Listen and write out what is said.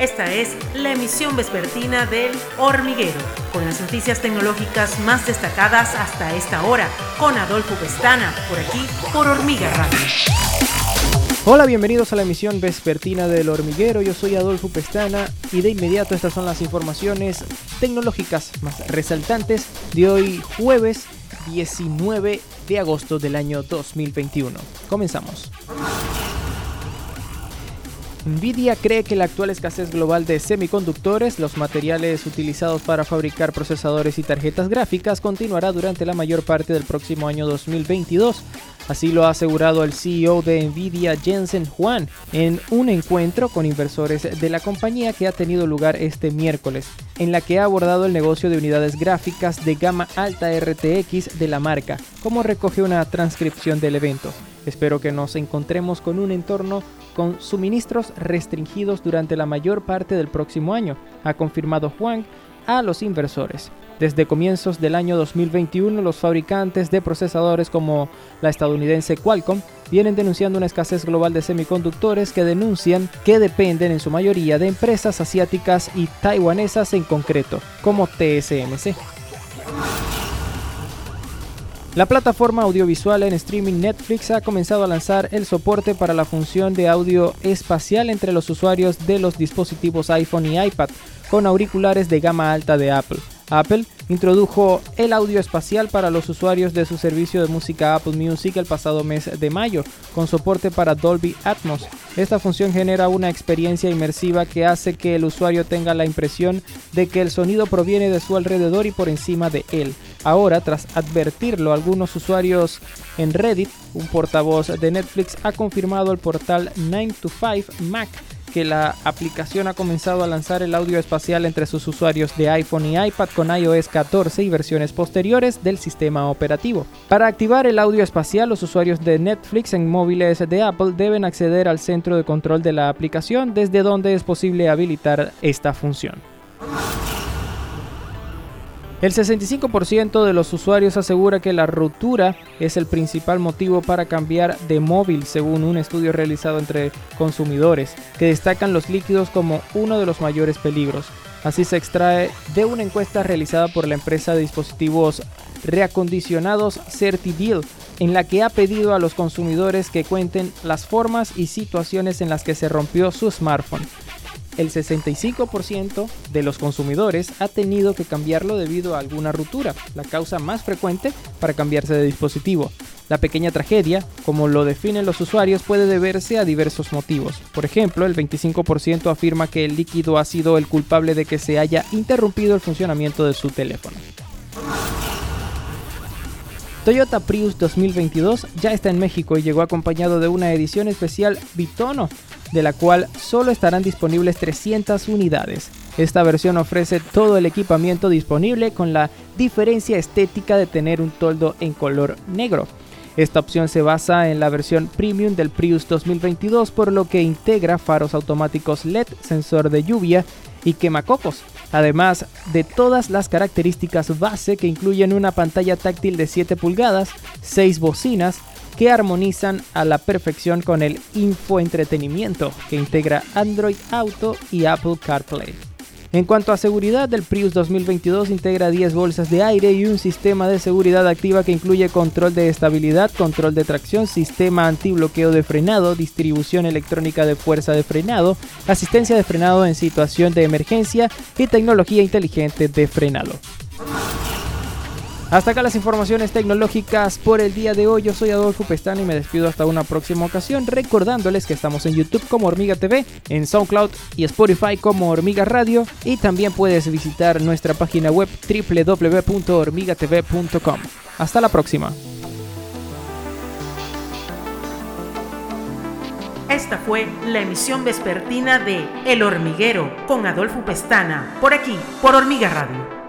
Esta es la emisión vespertina del Hormiguero, con las noticias tecnológicas más destacadas hasta esta hora, con Adolfo Pestana, por aquí, por Hormiga Radio. Hola, bienvenidos a la emisión vespertina del hormiguero. Yo soy Adolfo Pestana y de inmediato estas son las informaciones tecnológicas más resaltantes de hoy jueves 19 de agosto del año 2021. Comenzamos. Nvidia cree que la actual escasez global de semiconductores, los materiales utilizados para fabricar procesadores y tarjetas gráficas, continuará durante la mayor parte del próximo año 2022. Así lo ha asegurado el CEO de Nvidia, Jensen Huang, en un encuentro con inversores de la compañía que ha tenido lugar este miércoles, en la que ha abordado el negocio de unidades gráficas de gama alta RTX de la marca, como recoge una transcripción del evento. Espero que nos encontremos con un entorno con suministros restringidos durante la mayor parte del próximo año, ha confirmado Juan a los inversores. Desde comienzos del año 2021, los fabricantes de procesadores como la estadounidense Qualcomm vienen denunciando una escasez global de semiconductores que denuncian que dependen en su mayoría de empresas asiáticas y taiwanesas en concreto, como TSMC. La plataforma audiovisual en streaming Netflix ha comenzado a lanzar el soporte para la función de audio espacial entre los usuarios de los dispositivos iPhone y iPad con auriculares de gama alta de Apple. Apple introdujo el audio espacial para los usuarios de su servicio de música Apple Music el pasado mes de mayo, con soporte para Dolby Atmos. Esta función genera una experiencia inmersiva que hace que el usuario tenga la impresión de que el sonido proviene de su alrededor y por encima de él. Ahora, tras advertirlo, algunos usuarios en Reddit, un portavoz de Netflix ha confirmado al portal 9 to 5 Mac que la aplicación ha comenzado a lanzar el audio espacial entre sus usuarios de iPhone y iPad con iOS 14 y versiones posteriores del sistema operativo. Para activar el audio espacial, los usuarios de Netflix en móviles de Apple deben acceder al centro de control de la aplicación desde donde es posible habilitar esta función. El 65% de los usuarios asegura que la ruptura es el principal motivo para cambiar de móvil, según un estudio realizado entre consumidores, que destacan los líquidos como uno de los mayores peligros. Así se extrae de una encuesta realizada por la empresa de dispositivos reacondicionados CertiDeal, en la que ha pedido a los consumidores que cuenten las formas y situaciones en las que se rompió su smartphone el 65% de los consumidores ha tenido que cambiarlo debido a alguna ruptura, la causa más frecuente para cambiarse de dispositivo. La pequeña tragedia, como lo definen los usuarios, puede deberse a diversos motivos. Por ejemplo, el 25% afirma que el líquido ha sido el culpable de que se haya interrumpido el funcionamiento de su teléfono. Toyota Prius 2022 ya está en México y llegó acompañado de una edición especial Bitono, de la cual solo estarán disponibles 300 unidades. Esta versión ofrece todo el equipamiento disponible con la diferencia estética de tener un toldo en color negro. Esta opción se basa en la versión premium del Prius 2022 por lo que integra faros automáticos LED, sensor de lluvia y quemacocos, además de todas las características base que incluyen una pantalla táctil de 7 pulgadas, 6 bocinas, que armonizan a la perfección con el infoentretenimiento que integra Android Auto y Apple CarPlay. En cuanto a seguridad, el Prius 2022 integra 10 bolsas de aire y un sistema de seguridad activa que incluye control de estabilidad, control de tracción, sistema antibloqueo de frenado, distribución electrónica de fuerza de frenado, asistencia de frenado en situación de emergencia y tecnología inteligente de frenado. Hasta acá las informaciones tecnológicas por el día de hoy. Yo soy Adolfo Pestana y me despido hasta una próxima ocasión recordándoles que estamos en YouTube como Hormiga TV, en SoundCloud y Spotify como Hormiga Radio y también puedes visitar nuestra página web www.hormigatv.com. Hasta la próxima. Esta fue la emisión vespertina de El Hormiguero con Adolfo Pestana, por aquí, por Hormiga Radio.